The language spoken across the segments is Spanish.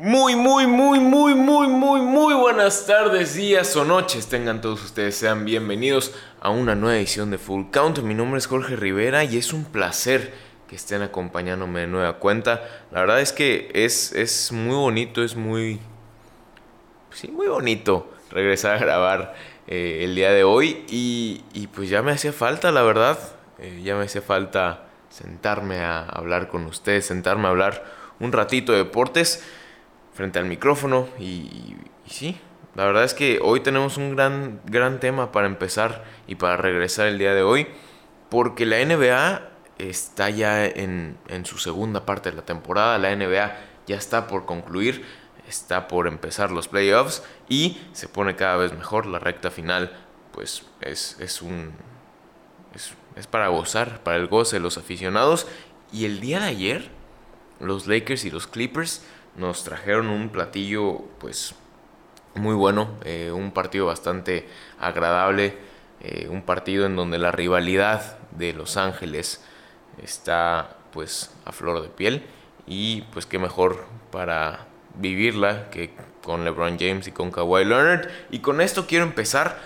Muy, muy, muy, muy, muy, muy, muy buenas tardes, días o noches. Tengan todos ustedes, sean bienvenidos a una nueva edición de Full Count. Mi nombre es Jorge Rivera y es un placer que estén acompañándome de nueva cuenta. La verdad es que es, es muy bonito, es muy... Sí, muy bonito regresar a grabar eh, el día de hoy y, y, pues ya me hacía falta, la verdad. Eh, ya me hacía falta sentarme a hablar con ustedes, sentarme a hablar un ratito de deportes frente al micrófono y, sí, la verdad es que hoy tenemos un gran, gran tema para empezar y para regresar el día de hoy, porque la NBA está ya en, en su segunda parte de la temporada, la NBA ya está por concluir, está por empezar los playoffs y se pone cada vez mejor la recta final, pues es, es un... Es, es para gozar, para el goce de los aficionados. Y el día de ayer, los Lakers y los Clippers nos trajeron un platillo pues muy bueno, eh, un partido bastante agradable, eh, un partido en donde la rivalidad de Los Ángeles está pues a flor de piel y pues qué mejor para vivirla que con LeBron James y con Kawhi Leonard. Y con esto quiero empezar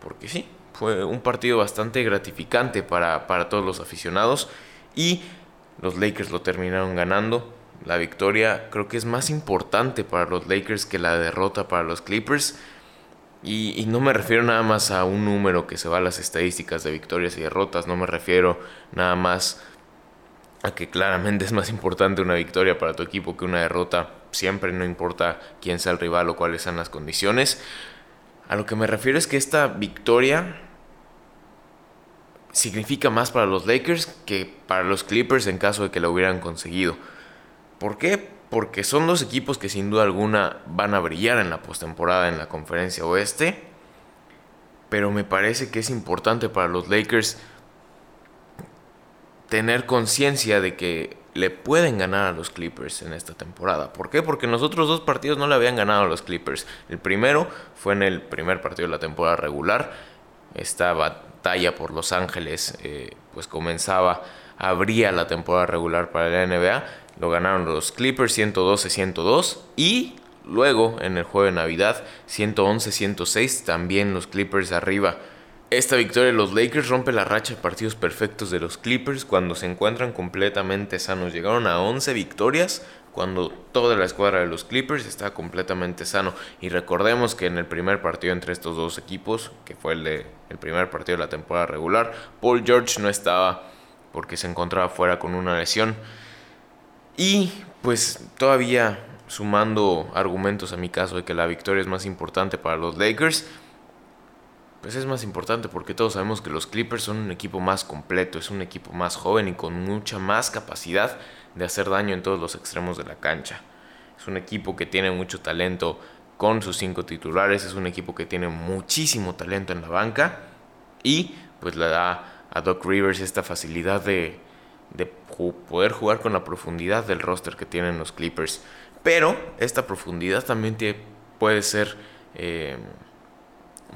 porque sí, fue un partido bastante gratificante para, para todos los aficionados y los Lakers lo terminaron ganando la victoria creo que es más importante para los Lakers que la derrota para los Clippers. Y, no me refiero nada más a un número que se va a las estadísticas de victorias y derrotas. No me refiero nada más a que claramente es más importante una victoria para tu equipo que una derrota. Siempre no importa quién sea el rival o cuáles sean las condiciones. A lo que me refiero es que esta victoria significa más para los Lakers que para los Clippers en caso de que lo hubieran conseguido. ¿Por qué? Porque son dos equipos que sin duda alguna van a brillar en la postemporada en la conferencia oeste. Pero me parece que es importante para los Lakers tener conciencia de que le pueden ganar a los Clippers en esta temporada. ¿Por qué? Porque los otros dos partidos no le habían ganado a los Clippers. El primero fue en el primer partido de la temporada regular. Esta batalla por Los Ángeles eh, pues comenzaba, abría la temporada regular para la NBA lo ganaron los Clippers 112-102 y luego en el juego de Navidad 111-106 también los Clippers arriba. Esta victoria de los Lakers rompe la racha de partidos perfectos de los Clippers cuando se encuentran completamente sanos. Llegaron a 11 victorias cuando toda la escuadra de los Clippers está completamente sano. Y recordemos que en el primer partido entre estos dos equipos, que fue el, de, el primer partido de la temporada regular, Paul George no estaba porque se encontraba fuera con una lesión. Y pues todavía sumando argumentos a mi caso de que la victoria es más importante para los Lakers, pues es más importante porque todos sabemos que los Clippers son un equipo más completo, es un equipo más joven y con mucha más capacidad de hacer daño en todos los extremos de la cancha. Es un equipo que tiene mucho talento con sus cinco titulares, es un equipo que tiene muchísimo talento en la banca y pues le da a Doc Rivers esta facilidad de, de poder jugar con la profundidad del roster que tienen los Clippers. Pero esta profundidad también puede ser eh,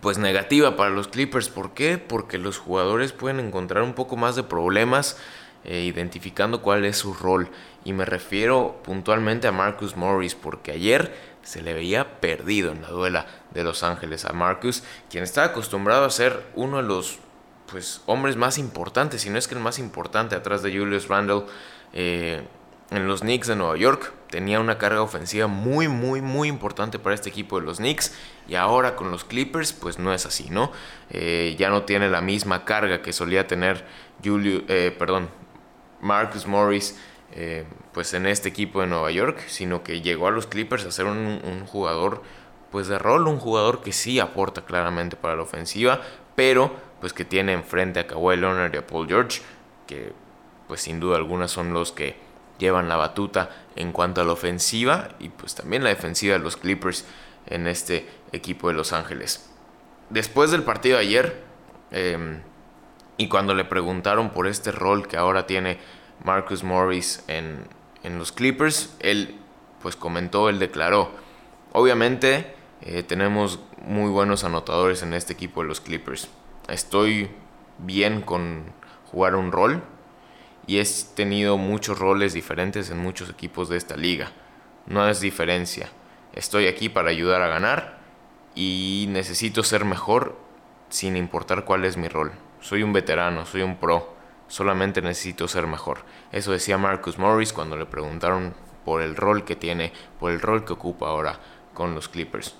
pues negativa para los Clippers. ¿Por qué? Porque los jugadores pueden encontrar un poco más de problemas eh, identificando cuál es su rol. Y me refiero puntualmente a Marcus Morris, porque ayer se le veía perdido en la duela de Los Ángeles a Marcus, quien está acostumbrado a ser uno de los pues, hombres más importantes, si no es que el más importante atrás de Julius Randle eh, en los Knicks de Nueva York. Tenía una carga ofensiva muy, muy, muy importante para este equipo de los Knicks. Y ahora con los Clippers, pues no es así, ¿no? Eh, ya no tiene la misma carga que solía tener Julius, eh, perdón, Marcus Morris. pues en este equipo de Nueva York, sino que llegó a los Clippers a ser un, un jugador pues de rol, un jugador que sí aporta claramente para la ofensiva, pero pues que tiene enfrente a Kawhi Leonard y a Paul George, que pues sin duda alguna son los que llevan la batuta en cuanto a la ofensiva y pues también la defensiva de los Clippers en este equipo de Los Ángeles. Después del partido de ayer, em, y cuando le preguntaron por este rol que ahora tiene Marcus Morris en, en los Clippers, él pues comentó, él declaró, obviamente eh, tenemos muy buenos anotadores en este equipo de los Clippers estoy bien con jugar un rol y he tenido muchos roles diferentes en muchos equipos de esta liga. no es diferencia. Estoy aquí para ayudar a ganar y necesito ser mejor sin importar cuál es mi rol. Soy un veterano, soy un pro, solamente necesito ser mejor. Eso decía Marcus Morris cuando le preguntaron por el rol que tiene, por el rol que ocupa ahora con los Clippers.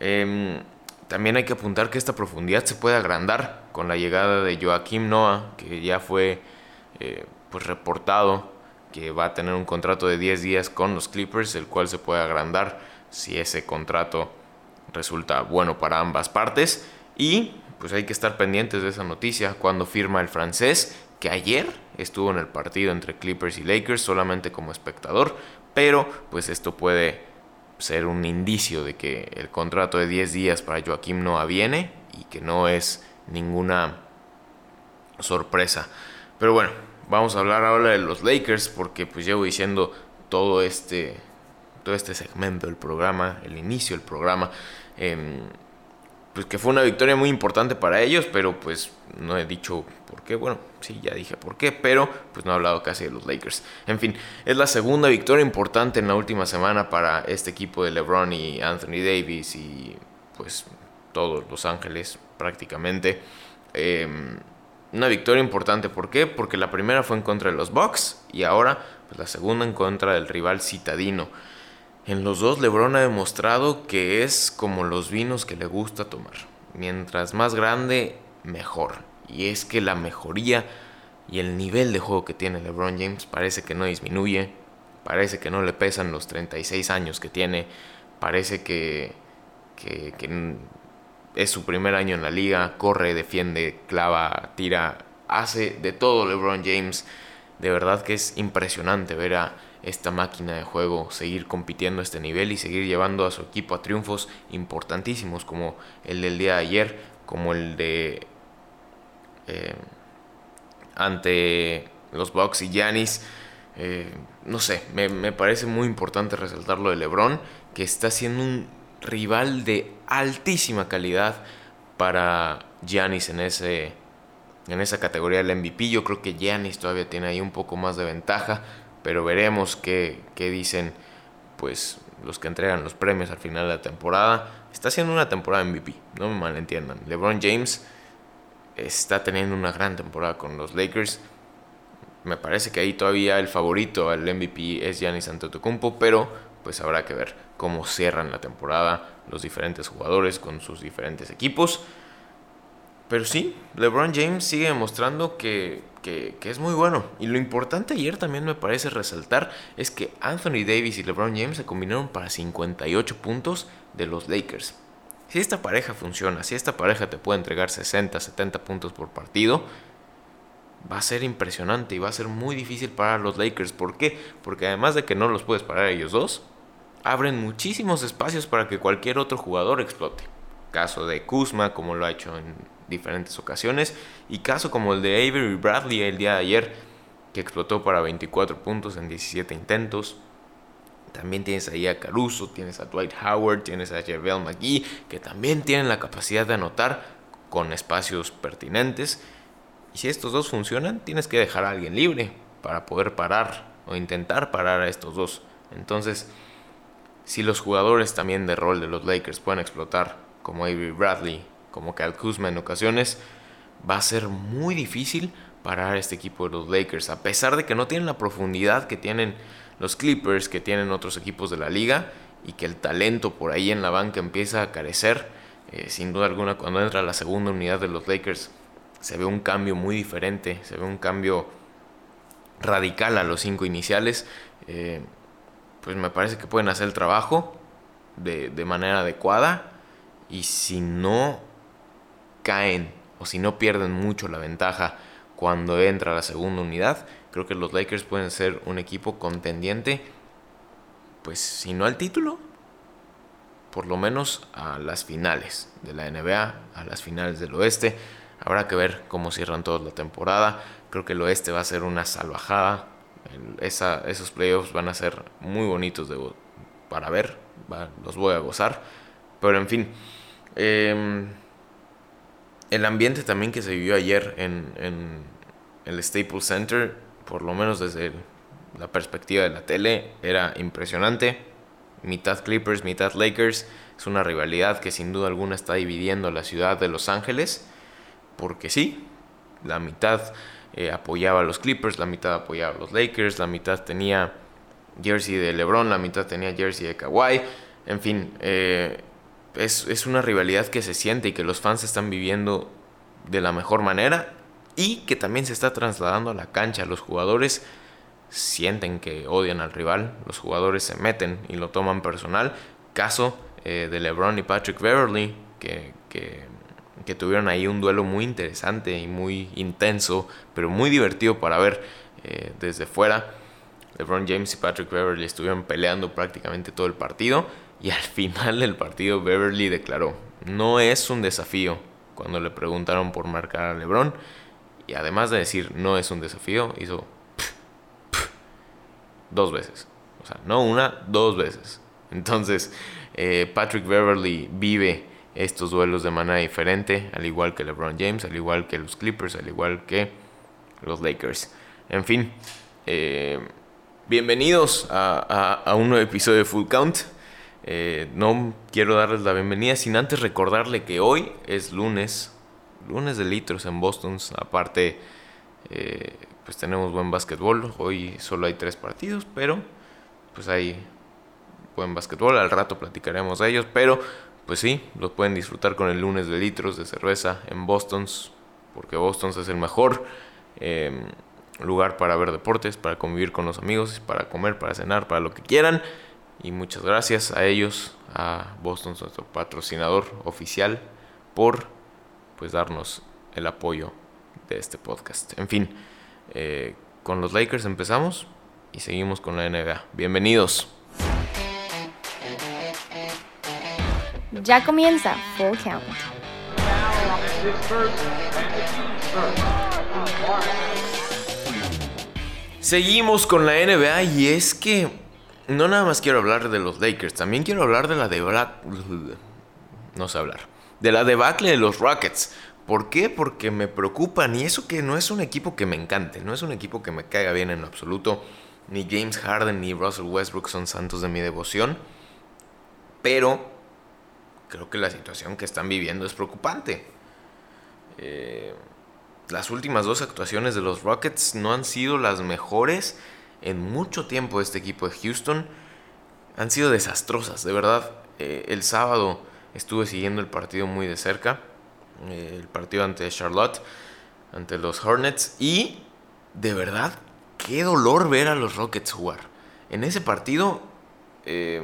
Em, también hay que apuntar que esta profundidad se puede agrandar con la llegada de Joaquim Noah, que ya fue eh, pues reportado que va a tener un contrato de 10 días con los Clippers, el cual se puede agrandar si ese contrato resulta bueno para ambas partes. Y pues hay que estar pendientes de esa noticia cuando firma el francés, que ayer estuvo en el partido entre Clippers y Lakers solamente como espectador, pero pues esto puede ser un indicio de que el contrato de 10 días para Joaquim no viene y que no es ninguna sorpresa. Pero bueno, vamos a hablar ahora de los Lakers porque pues llevo diciendo todo este todo este segmento del programa, el inicio del programa, em, pues que fue una victoria muy importante para ellos, pero pues no he dicho por qué, bueno, sí, ya dije por qué, pero pues no he hablado casi de los Lakers. En fin, es la segunda victoria importante en la última semana para este equipo de LeBron y Anthony Davis y pues todos Los Ángeles prácticamente. Em, una victoria importante, ¿por qué? Porque la primera fue en contra de los Bucks y ahora pues, la segunda en contra del rival citadino. En los dos LeBron ha demostrado que es como los vinos que le gusta tomar. Mientras más grande, mejor. Y es que la mejoría y el nivel de juego que tiene LeBron James parece que no disminuye. Parece que no le pesan los 36 años que tiene. Parece que, que, es su primer año en la liga, corre, defiende, clava, tira, hace de todo LeBron James. De verdad que es impresionante ver a esta máquina de juego seguir compitiendo a este nivel y seguir llevando a su equipo a triunfos importantísimos como el del día de ayer, como el de eh, ante los Bucks y Giannis. Eh, no sé, me, parece muy importante resaltar lo de LeBron, que está siendo un rival de altísima calidad para Giannis en, ese, en esa categoría del MVP. Yo creo que Giannis todavía tiene ahí un poco más de ventaja, pero veremos qué, qué dicen pues los que entregan los premios al final de la temporada. Está siendo una temporada MVP, no me malentiendan. LeBron James está teniendo una gran temporada con los Lakers. Me parece que ahí todavía el favorito al MVP es Giannis Antetokounmpo, pero pues habrá que ver cómo cierran la temporada los diferentes jugadores con sus diferentes equipos. Pero sí, LeBron James sigue demostrando que, que, es muy bueno. Y lo importante ayer también me parece resaltar es que Anthony Davis y LeBron James se combinaron para 58 puntos de los Lakers. Si esta pareja funciona, si esta pareja te puede entregar 60, 70 puntos por partido, va a ser impresionante y va a ser muy difícil para los Lakers. ¿Por qué? Porque además de que no los puedes parar ellos dos, abren muchísimos espacios para que cualquier otro jugador explote. Caso de Kuzma, como lo ha hecho en diferentes ocasiones, y caso como el de Avery Bradley el día de ayer, que explotó para 24 puntos en 17 intentos. También tienes ahí a Caruso, tienes a Dwight Howard, tienes a JaVale McGee, que también tienen la capacidad de anotar con espacios pertinentes. Y si estos dos funcionan, tienes que dejar a alguien libre para poder parar o intentar parar a estos dos. Entonces, si los jugadores también de rol de los Lakers pueden explotar, como Avery Bradley, como Cal Kuzma en ocasiones, va a ser muy difícil parar a este equipo de los Lakers, a pesar de que no tienen la profundidad que tienen los Clippers, que tienen otros equipos de la liga, y que el talento por ahí en la banca empieza a carecer. Eh, sin duda alguna, cuando entra la segunda unidad de los Lakers, se ve un cambio muy diferente, se ve un cambio radical a los cinco iniciales. Eh, pues me parece que pueden hacer el trabajo de, manera adecuada y si no caen o si no pierden mucho la ventaja cuando entra la segunda unidad, creo que los Lakers pueden ser un equipo contendiente, pues si no al título, por lo menos a las finales de la NBA, a las finales del oeste. Habrá que ver cómo cierran toda la temporada. Creo que el oeste va a ser una salvajada esos playoffs van a ser muy bonitos para ver, los voy a gozar. Pero en fin, em, el ambiente también que se vivió ayer en, el Staples Center, por lo menos desde la perspectiva de la tele, era impresionante. mitad Clippers, mitad Lakers. Es una rivalidad que sin duda alguna está dividiendo la ciudad de Los Ángeles. Porque sí, la mitad eh, apoyaba a los Clippers, la mitad apoyaba a los Lakers, la mitad tenía jersey de LeBron, la mitad tenía jersey de Kawhi. En fin, eh, es, es una rivalidad que se siente y que los fans están viviendo de la mejor manera y que también se está trasladando a la cancha. Los jugadores sienten que odian al rival, los jugadores se meten y lo toman personal. Caso eh, de LeBron y Patrick Beverly, que, que, tuvieron ahí un duelo muy interesante y muy intenso, pero muy divertido para ver eh, desde fuera. LeBron James y Patrick Beverly estuvieron peleando prácticamente todo el partido y al final del partido Beverly declaró, no es un desafío cuando le preguntaron por marcar a LeBron y además de decir no es un desafío, hizo dos veces. O sea, no una, dos veces. Entonces, eh, Patrick Beverly vive estos duelos de manera diferente, al igual que LeBron James, al igual que los Clippers, al igual que los Lakers. En fin, eh, bienvenidos a, un nuevo episodio de Full Count. Eh, no quiero darles la bienvenida sin antes recordarle que hoy es lunes, lunes de litros en Boston. Aparte, pues tenemos buen básquetbol. Hoy solo hay tres partidos, pero pues hay buen básquetbol. Al rato platicaremos de ellos, pero pues sí, los pueden disfrutar con el lunes de litros de cerveza en Boston, porque Boston es el mejor em, lugar para ver deportes, para convivir con los amigos, para comer, para cenar, para lo que quieran. Y muchas gracias a ellos, a Boston, nuestro patrocinador oficial, por pues darnos el apoyo de este podcast. En fin. Eh, con los Lakers empezamos y seguimos con la NBA. Bienvenidos. Ya comienza Full Count. Seguimos con la NBA y es que no nada más quiero hablar de los Lakers, también quiero hablar de la debacle. No sé hablar. De la debacle de los Rockets. ¿Por qué? Porque me preocupan. Y eso que no es un equipo que me encante, no es un equipo que me caiga bien en absoluto. Ni James Harden ni Russell Westbrook son santos de mi devoción. Pero creo que la situación que están viviendo es preocupante. Eh, las últimas dos actuaciones de los Rockets no han sido las mejores en mucho tiempo este equipo de Houston. Han sido desastrosas, de verdad. Eh, el sábado estuve siguiendo el partido muy de cerca eh, el partido ante Charlotte, ante los Hornets. Y de verdad, qué dolor ver a los Rockets jugar. En ese partido eh,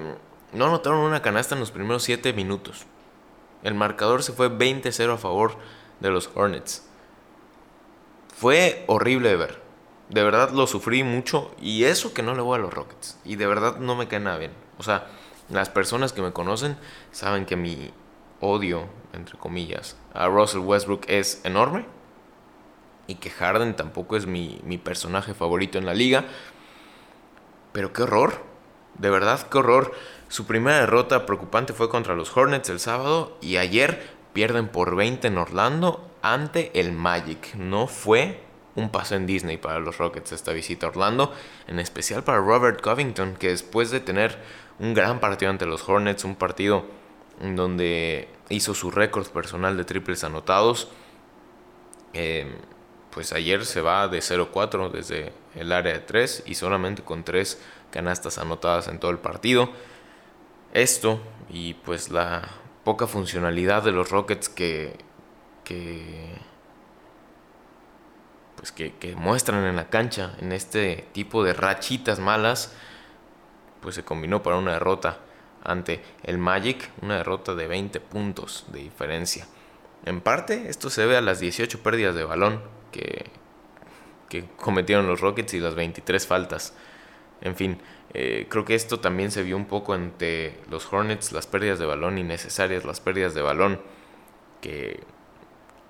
no anotaron una canasta en los primeros 7 minutos. El marcador se fue 20-0 a favor de los Hornets. Fue horrible de ver. De verdad lo sufrí mucho. Y eso que no le voy a los Rockets. Y de verdad no me cae nada bien. O sea, las personas que me conocen saben que mi odio, entre comillas, a Russell Westbrook es enorme. Y que Harden tampoco es mi, personaje favorito en la liga. Pero qué horror. De verdad, qué horror. Su primera derrota preocupante fue contra los Hornets el sábado. Y ayer pierden por 20 en Orlando ante el Magic. No fue un paso en Disney para los Rockets esta visita a Orlando. En especial para Robert Covington, que después de tener un gran partido ante los Hornets, un partido donde hizo su récord personal de triples anotados. Eh, pues ayer se va de 0-4 desde el área de 3 y solamente con 3 canastas anotadas en todo el partido. Esto y pues la poca funcionalidad de los Rockets que, que pues que, que, muestran en la cancha en este tipo de rachitas malas pues se combinó para una derrota ante el Magic, una derrota de 20 puntos de diferencia. En parte, esto se debe a las 18 pérdidas de balón que, que cometieron los Rockets y las 23 faltas. En fin, eh, creo que esto también se vio un poco ante los Hornets, las pérdidas de balón innecesarias, las pérdidas de balón que,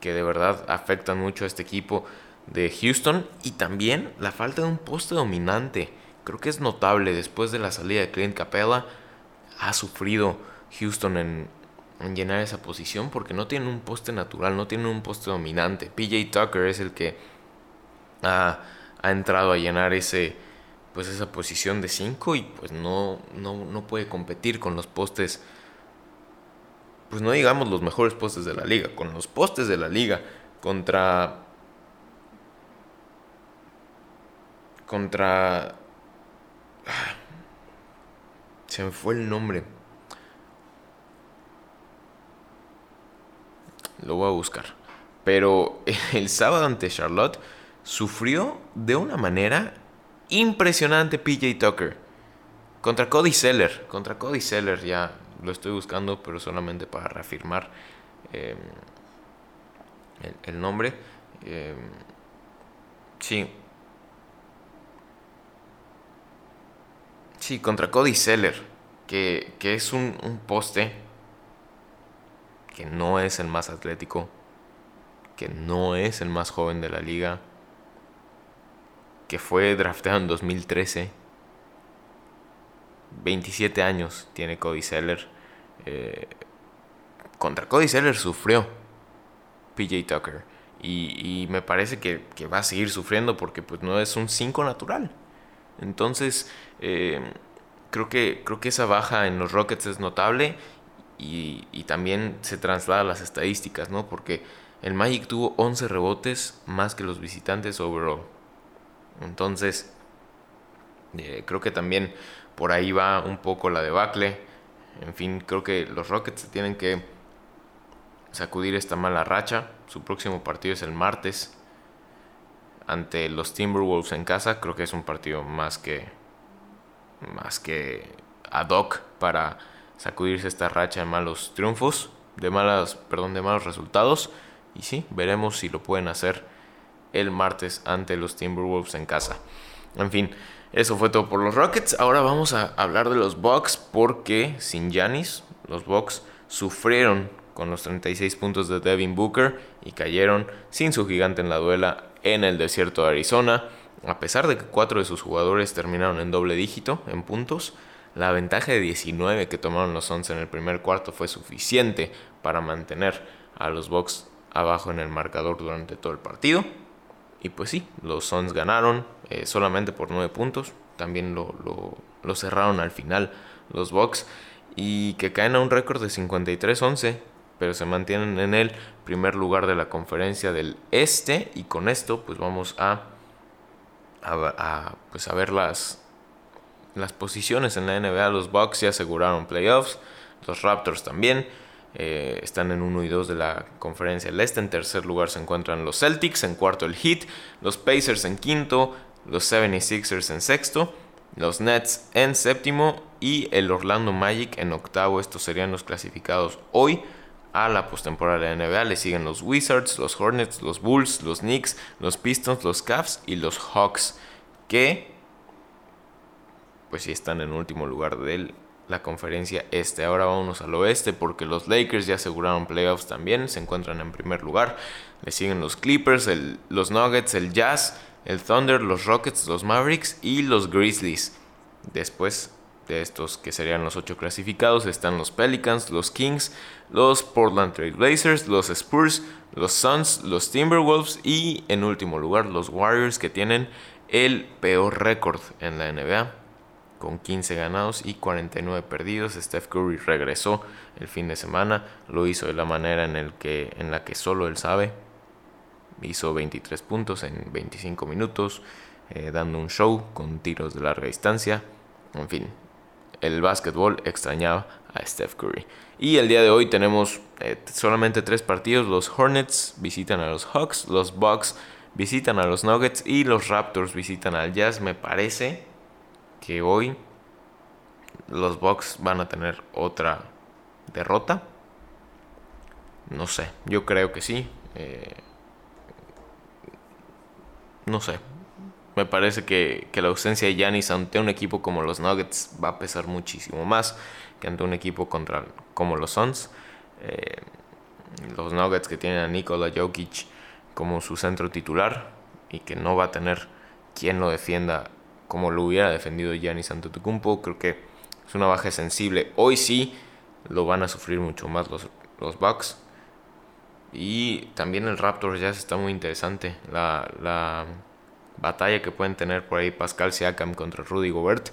que de verdad afectan mucho a este equipo de Houston y también la falta de un poste dominante. Creo que es notable después de la salida de Clint Capella ha sufrido Houston en, llenar esa posición porque no tienen un poste natural, no tienen un poste dominante. PJ Tucker es el que ha, entrado a llenar ese, pues esa posición de 5 y pues no, no, no puede competir con los postes, pues no digamos los mejores postes de la liga, con los postes de la liga contra... Contra... Ah, se me fue el nombre. Lo voy a buscar. Pero el sábado ante Charlotte sufrió de una manera impresionante PJ Tucker. Contra Cody Seller. Contra Cody Seller ya lo estoy buscando, pero solamente para reafirmar em, el, nombre. Em, sí. Sí, contra Cody Seller. Que, que es un, un poste que no es el más atlético. Que no es el más joven de la liga que fue drafteado en 2013. 27 años tiene Cody Seller. Eh, contra Cody Seller sufrió PJ Tucker. Y, me parece que, va a seguir sufriendo porque pues no es un 5 natural. Entonces, eh, creo, que, creo que esa baja en los Rockets es notable y, también se traslada a las estadísticas, ¿no? Porque el Magic tuvo 11 rebotes más que los visitantes overall. Entonces, eh, creo que también por ahí va un poco la debacle. En fin, creo que los Rockets tienen que sacudir esta mala racha. Su próximo partido es el martes ante los Timberwolves en casa. Creo que es un partido más que más que ad hoc para sacudirse esta racha de malos triunfos, de malas, perdón, de malos resultados. Y sí, veremos si lo pueden hacer el martes ante los Timberwolves en casa. En fin, eso fue todo por los Rockets. Ahora vamos a hablar de los Bucks porque sin Giannis, los Bucks sufrieron con los 36 puntos de Devin Booker y cayeron sin su gigante en la duela en el desierto de Arizona. A pesar de que cuatro de sus jugadores terminaron en doble dígito en puntos, la ventaja de 19 que tomaron los Suns en el primer cuarto fue suficiente para mantener a los Bucks abajo en el marcador durante todo el partido. Y pues sí, los Suns ganaron eh, solamente por 9 puntos. También lo, lo, cerraron al final los Bucks. Y que caen a un récord de 53-11. Pero se mantienen en el primer lugar de la conferencia del este. Y con esto pues vamos a, a, pues ver las, las posiciones en la NBA. Los Bucks ya aseguraron playoffs. Los Raptors también. Eh, están en 1 y 2 de la conferencia del este. En tercer lugar se encuentran los Celtics. En cuarto el Heat. Los Pacers en quinto. Los 76ers en sexto. Los Nets en séptimo. Y el Orlando Magic en octavo. Estos serían los clasificados hoy a la postemporada de NBA. Le siguen los Wizards, los Hornets, los Bulls, los Knicks, los Pistons, los Cavs y los Hawks. Que pues sí están en último lugar del la conferencia este. Ahora vamos al oeste porque los Lakers ya aseguraron playoffs también, se encuentran en primer lugar. Le siguen los Clippers, los Nuggets, el Jazz, el Thunder, los Rockets, los Mavericks y los Grizzlies. Después de estos que serían los ocho clasificados están los Pelicans, los Kings, los Portland Trail Blazers, los Spurs, los Suns, los Timberwolves y en último lugar los Warriors que tienen el peor récord en la NBA con 15 ganados y 49 perdidos. Steph Curry regresó el fin de semana, lo hizo de la manera en, el que, en la que solo él sabe. Hizo 23 puntos en 25 minutos, eh, dando un show con tiros de larga distancia. En fin, el básquetbol extrañaba a Steph Curry. Y el día de hoy tenemos eh, solamente tres partidos. Los Hornets visitan a los Hawks, los Bucks visitan a los Nuggets y los Raptors visitan al Jazz. Me parece que hoy los Bucks van a tener otra derrota. No sé, yo creo que sí. Eh, no sé. Me parece que, la ausencia de Yanis ante un equipo como los Nuggets va a pesar muchísimo más que ante un equipo contra, como los Suns. Eh, los Nuggets que tienen a Nikola Jokic como su centro titular y que no va a tener quien lo defienda como lo hubiera defendido Giannis Antetokounmpo. Creo que es una baja sensible. Hoy sí lo van a sufrir mucho más los, los Bucks. Y también el Raptors ya está muy interesante. La, batalla que pueden tener por ahí Pascal Siakam contra Rudy Gobert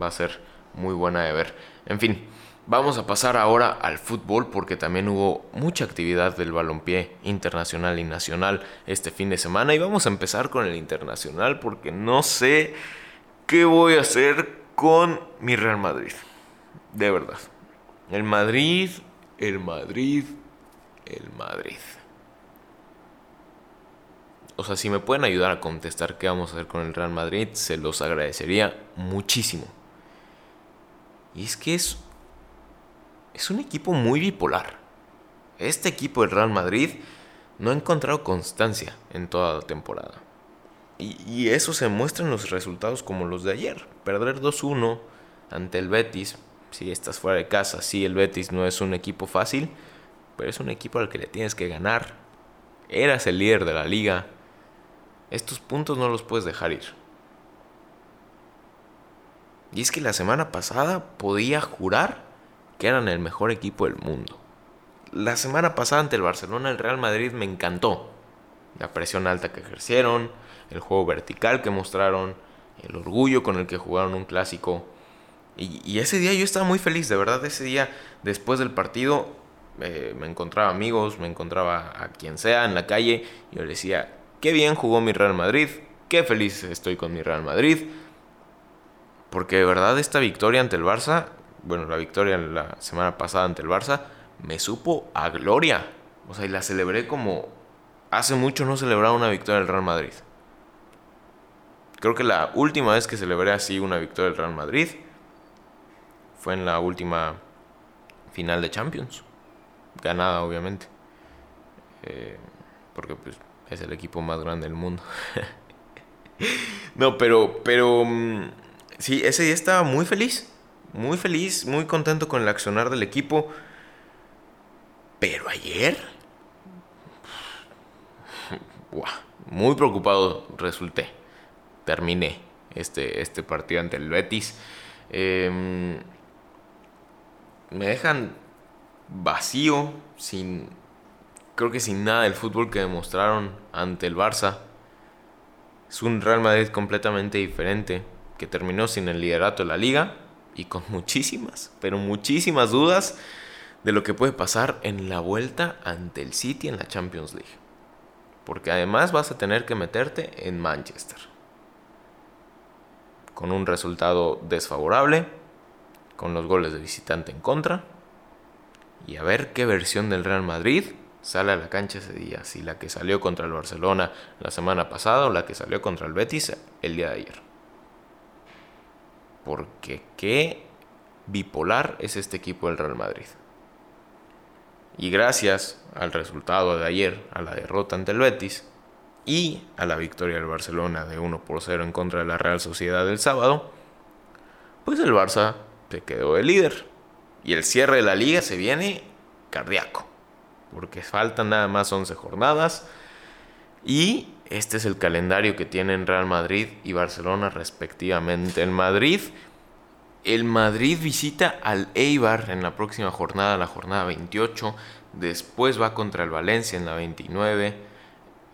va a ser muy buena de ver. En fin, vamos a pasar ahora al fútbol porque también hubo mucha actividad del balompié internacional y nacional este fin de semana y vamos a empezar con el internacional porque no sé qué voy a hacer con mi Real Madrid. De verdad. El Madrid, el Madrid, el Madrid. O sea, si me pueden ayudar a contestar qué vamos a hacer con el Real Madrid, se los agradecería muchísimo. Y es que es, es un equipo muy bipolar. Este equipo del Real Madrid no ha encontrado constancia en toda la temporada. Y, y eso se muestra en los resultados como los de ayer. Perder 2-1 ante el Betis. Si estás fuera de casa, sí, el Betis no es un equipo fácil, pero es un equipo al que le tienes que ganar. Eras el líder de la liga. Estos puntos no los puedes dejar ir. Y es que la semana pasada podía jurar que eran el mejor equipo del mundo. La semana pasada ante el Barcelona, el Real Madrid me encantó. La presión alta que ejercieron, el juego vertical que mostraron, el orgullo con el que jugaron un clásico. Y, ese día yo estaba muy feliz, de verdad, ese día después del partido eh, me encontraba amigos, me encontraba a quien sea en la calle y yo le decía, qué bien jugó mi Real Madrid, qué feliz estoy con mi Real Madrid. Porque de verdad esta victoria ante el Barça, bueno, la victoria la semana pasada ante el Barça, me supo a gloria. O sea, y la celebré como hace mucho no celebraba una victoria del Real Madrid. Creo que la última vez que celebré así una victoria del Real Madrid fue en la última final de Champions. Ganada, obviamente. Eh, porque pues, es el equipo más grande del mundo. no, pero, pero... Mm, sí, ese día estaba muy feliz. Muy feliz, muy contento con el accionar del equipo. Pero ayer... muy preocupado resulté terminé este, este partido ante el Betis. Em, me dejan vacío, sin, creo que sin nada del fútbol que demostraron ante el Barça. Es un Real Madrid completamente diferente, que terminó sin el liderato de la liga y con muchísimas, pero muchísimas dudas de lo que puede pasar en la vuelta ante el City en la Champions League. Porque además vas a tener que meterte en Manchester con un resultado desfavorable, con los goles de visitante en contra, y a ver qué versión del Real Madrid sale a la cancha ese día, si la que salió contra el Barcelona la semana pasada o la que salió contra el Betis el día de ayer. Porque qué bipolar es este equipo del Real Madrid. Y gracias al resultado de ayer, a la derrota ante el Betis, y a la victoria del Barcelona de 1 por 0 en contra de la Real Sociedad del sábado, pues el Barça se quedó de líder. Y el cierre de la liga se viene cardíaco, porque faltan nada más 11 jornadas. Y este es el calendario que tienen Real Madrid y Barcelona respectivamente. El Madrid, el Madrid visita al Eibar en la próxima jornada, la jornada 28. Después va contra el Valencia en la 29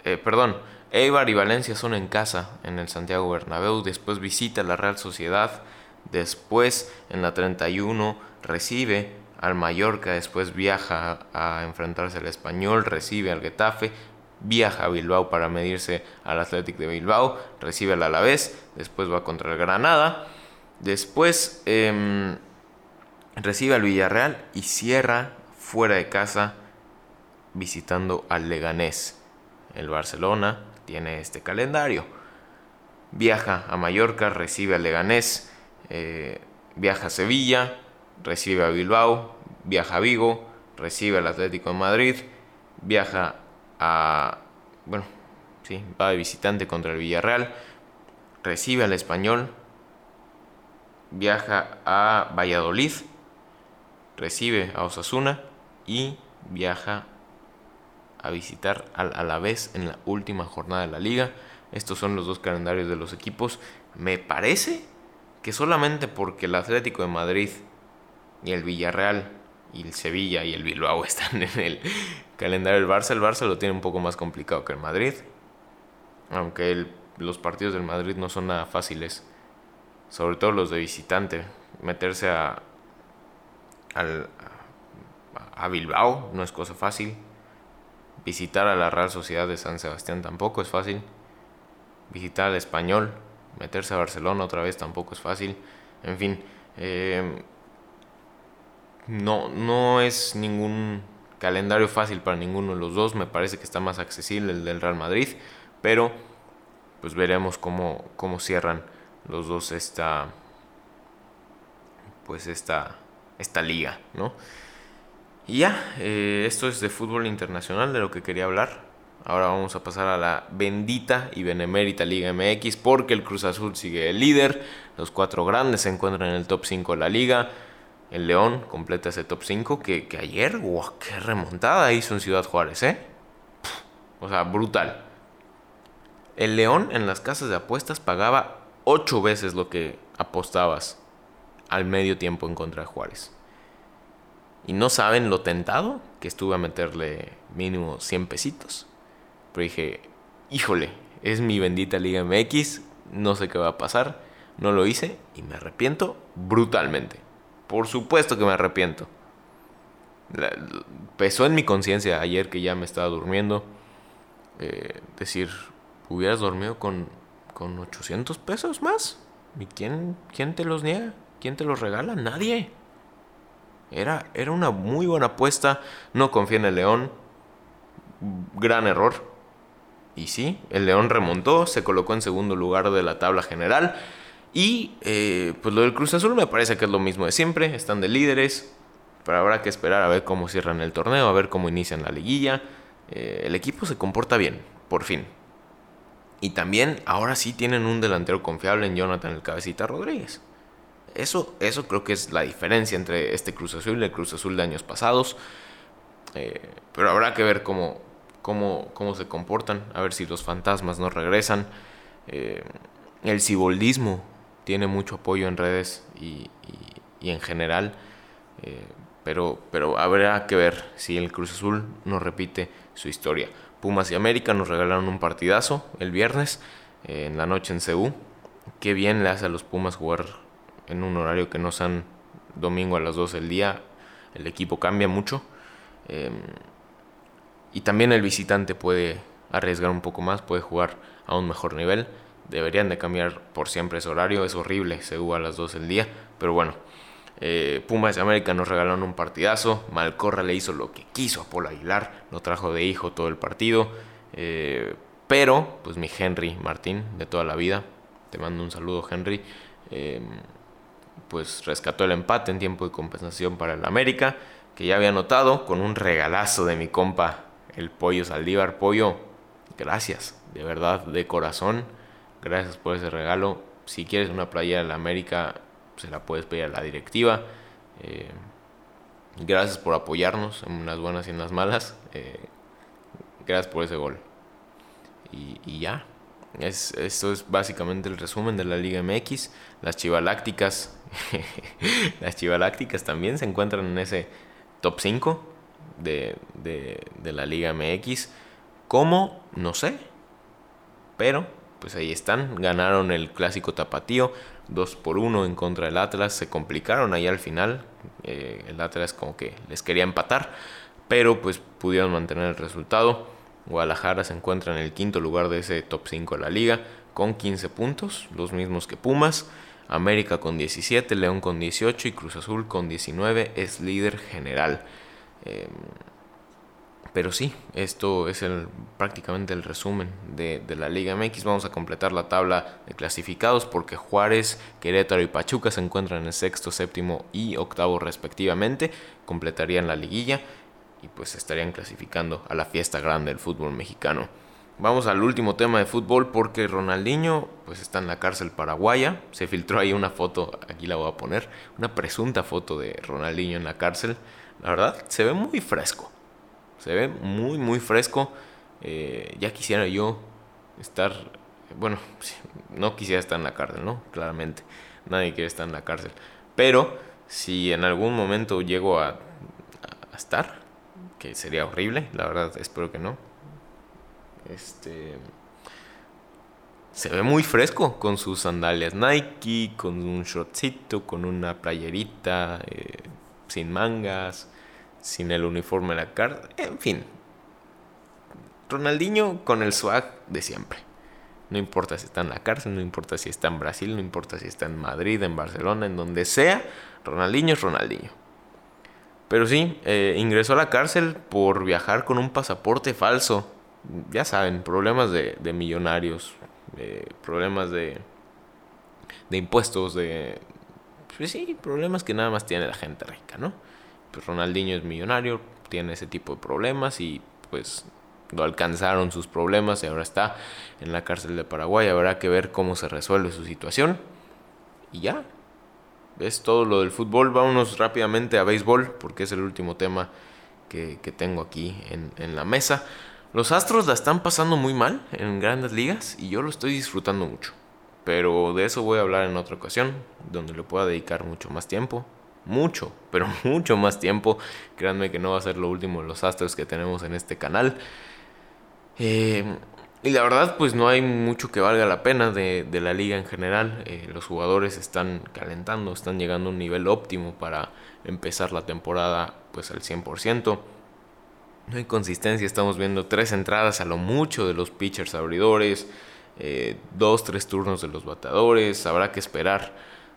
eh, perdón, Eibar y Valencia son en casa en el Santiago Bernabéu, después visita la Real Sociedad, después en la 31 recibe al Mallorca, después viaja a enfrentarse al Español, recibe al Getafe, viaja a Bilbao para medirse al Athletic de Bilbao, recibe al Alavés, después va contra el Granada, después em, recibe al Villarreal y cierra fuera de casa visitando al Leganés. El Barcelona tiene este calendario. Viaja a Mallorca, recibe a Leganés, eh, viaja a Sevilla, recibe a Bilbao, viaja a Vigo, recibe al Atlético de Madrid, viaja a... bueno, sí, va de visitante contra el Villarreal, recibe al Español, viaja a Valladolid, recibe a Osasuna y viaja a visitar al Alavés en la última jornada de la liga. Estos son los dos calendarios de los equipos. Me parece que solamente porque el Atlético de Madrid y el Villarreal y el Sevilla y el Bilbao están en el calendario del Barça, el Barça lo tiene un poco más complicado que el Madrid. Aunque los partidos del Madrid no son nada fáciles, sobre todo los de visitante. Meterse a, a Bilbao no es cosa fácil. Visitar a la Real Sociedad de San Sebastián tampoco es fácil. Visitar al Español, meterse a Barcelona otra vez tampoco es fácil. En fin, eh, no, no es ningún calendario fácil para ninguno de los dos. Me parece que está más accesible el del Real Madrid, pero pues veremos cómo, cómo cierran los dos esta pues esta, esta liga, ¿no? Y ya, eh, esto es de fútbol internacional de lo que quería hablar. Ahora vamos a pasar a la bendita y benemérita Liga MX porque el Cruz Azul sigue el líder. Los cuatro grandes se encuentran en el top 5 de la liga. El León completa ese top 5 que, ayer, wow, qué remontada hizo en Ciudad Juárez, ¿eh? O sea, brutal. El León en las casas de apuestas pagaba 8 veces lo que apostabas al medio tiempo en contra de Juárez. Y no saben lo tentado que estuve a meterle mínimo 100 pesitos. Pero dije, híjole, es mi bendita Liga MX, no sé qué va a pasar. No lo hice y me arrepiento brutalmente. Por supuesto que me arrepiento. pesó en mi conciencia ayer que ya me estaba durmiendo. Eh, decir, hubieras dormido con, con 800 pesos más. ¿Y quién, quién te los niega? ¿Quién te los regala? Nadie. Era, era una muy buena apuesta. No confía en el León. Gran error. Y sí, el León remontó, se colocó en segundo lugar de la tabla general. Y eh, pues lo del Cruz Azul me parece que es lo mismo de siempre. Están de líderes. Pero habrá que esperar a ver cómo cierran el torneo, a ver cómo inician la liguilla. Eh, el equipo se comporta bien, por fin. Y también ahora sí tienen un delantero confiable en Jonathan el Cabecita Rodríguez. Eso, eso creo que es la diferencia entre este Cruz Azul y el Cruz Azul de años pasados. Eh, pero habrá que ver cómo, cómo, cómo se comportan, a ver si los fantasmas no regresan. el ciboldismo tiene mucho apoyo en redes y, en general. Eh, pero, pero habrá que ver si el Cruz Azul nos repite su historia. Pumas y América nos regalaron un partidazo el viernes eh, en la noche en Ceú. Qué bien le hace a los Pumas jugar en un horario que no sean domingo a las 12 del día. El equipo cambia mucho. Em, y también el visitante puede arriesgar un poco más, puede jugar a un mejor nivel. Deberían de cambiar por siempre ese horario. Es horrible, se a las 2 del día. Pero bueno, eh, Pumas de América nos regalaron un partidazo. Malcorra le hizo lo que quiso a Paul Aguilar. Lo trajo de hijo todo el partido. Eh, pero, pues mi Henry Martín, de toda la vida. Te mando un saludo, Henry. Em, pues rescató el empate en tiempo de compensación para el América. Que ya había anotado con un regalazo de mi compa, el Pollo Saldívar. Pollo, gracias, de verdad, de corazón Gracias por ese regalo. Si quieres una playera de la América, se la puedes pedir a la directiva. Eh, gracias por apoyarnos en las buenas y en las malas. Eh, gracias por ese gol. Y, ya. Es, esto es básicamente el resumen de la Liga MX. Las Chivalácticas. las Chivalácticas también se encuentran en ese top 5 de, de la Liga MX. ¿Cómo? No sé. Pero pues ahí están, ganaron el clásico tapatío, 2 por 1 en contra del Atlas, se complicaron ahí al final, eh, el Atlas como que les quería empatar, pero pues pudieron mantener el resultado. Guadalajara se encuentra en el quinto lugar de ese top 5 de la liga, con 15 puntos, los mismos que Pumas. América con 17, León con 18 y Cruz Azul con 19 es líder general. Em, pero sí, esto es el, prácticamente el resumen de, la Liga MX. Vamos a completar la tabla de clasificados porque Juárez, Querétaro y Pachuca se encuentran en sexto, séptimo y octavo respectivamente. Completarían la liguilla y pues estarían clasificando a la fiesta grande del fútbol mexicano. Vamos al último tema de fútbol porque Ronaldinho pues está en la cárcel paraguaya. Se filtró ahí una foto, aquí la voy a poner, una presunta foto de Ronaldinho en la cárcel. La verdad, se ve muy fresco se ve muy, muy fresco. Eh, ya quisiera yo estar, bueno, no quisiera estar en la cárcel, ¿no? Claramente, nadie quiere estar en la cárcel. Pero si en algún momento llego a, a estar, que sería horrible, la verdad, espero que no. Este se ve muy fresco con sus sandalias Nike, con un shortcito, con una playerita, eh, sin mangas, sin el uniforme de la carta, en fin. Ronaldinho con el swag de siempre. No importa si está en la cárcel, no importa si está en Brasil, no importa si está en Madrid, en Barcelona, en donde sea, Ronaldinho es Ronaldinho. Pero sí, eh, ingresó a la cárcel por viajar con un pasaporte falso. Ya saben, problemas de, millonarios, eh, problemas de, de impuestos, de... Pues sí, problemas que nada más tiene la gente rica, ¿no? Pues Ronaldinho es millonario, tiene ese tipo de problemas y pues lo alcanzaron sus problemas y ahora está en la cárcel de Paraguay. Habrá que ver cómo se resuelve su situación. Y ya, es todo lo del fútbol. Vámonos rápidamente a béisbol porque es el último tema que, tengo aquí en, en, la mesa. Los Astros la están pasando muy mal en grandes ligas y yo lo estoy disfrutando mucho. Pero de eso voy a hablar en otra ocasión, donde le pueda dedicar mucho más tiempo. Mucho, pero mucho más tiempo. Créanme que no va a ser lo último de los Astros que tenemos en este canal. Eh, y la verdad, pues no hay mucho que valga la pena de, la liga en general. Eh, los jugadores están calentando, están llegando a un nivel óptimo para empezar la temporada pues al 100%. No hay consistencia, estamos viendo tres entradas a lo mucho de los pitchers abridores, eh, dos, tres turnos de los bateadores. Habrá que esperar.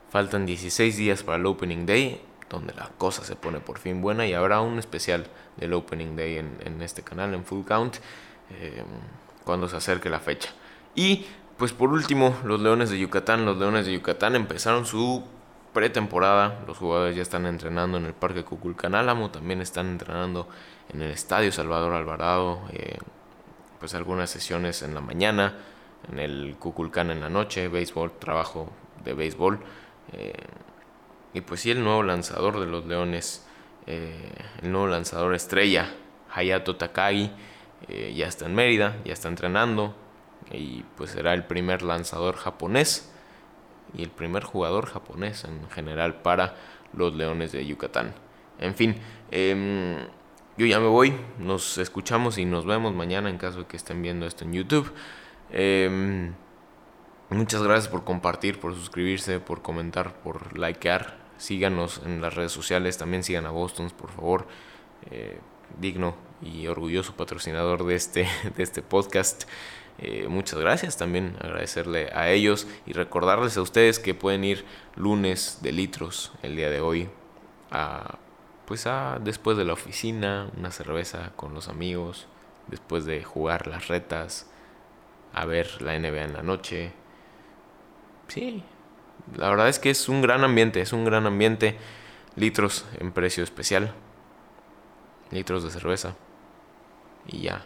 Faltan 16 días para el Opening Day, donde la cosa se pone por fin buena y habrá un especial del Opening Day en, en este canal, en Full Count. Eh, cuando se acerque la fecha. Y pues por último, los Leones de Yucatán. Los Leones de Yucatán empezaron su pretemporada. Los jugadores ya están entrenando en el Parque Cuculcán Álamo. También están entrenando en el Estadio Salvador Alvarado. Eh, pues algunas sesiones en la mañana. En el Cuculcán en la noche. Béisbol, trabajo de béisbol. Eh, y pues sí, el nuevo lanzador de los Leones. el nuevo lanzador estrella. Hayato Takagi eh, ya está en Mérida, ya está entrenando y pues será el primer lanzador japonés y el primer jugador japonés en general para los Leones de Yucatán. En fin, em, yo ya me voy, nos escuchamos y nos vemos mañana en caso de que estén viendo esto en YouTube. Em, muchas gracias por compartir, por suscribirse, por comentar, por likear. Síganos en las redes sociales, también sigan a Boston, por favor. Eh, digno y orgulloso patrocinador de este, de este podcast. Eh, muchas gracias también agradecerle a ellos y recordarles a ustedes que pueden ir lunes de litros el día de hoy a pues a después de la oficina una cerveza con los amigos después de jugar las retas a ver la NBA en la noche sí la verdad es que es un gran ambiente es un gran ambiente litros en precio especial litros de cerveza. Y ya.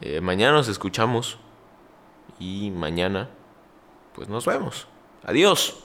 Eh, mañana nos escuchamos. Y mañana, pues nos vemos. Adiós.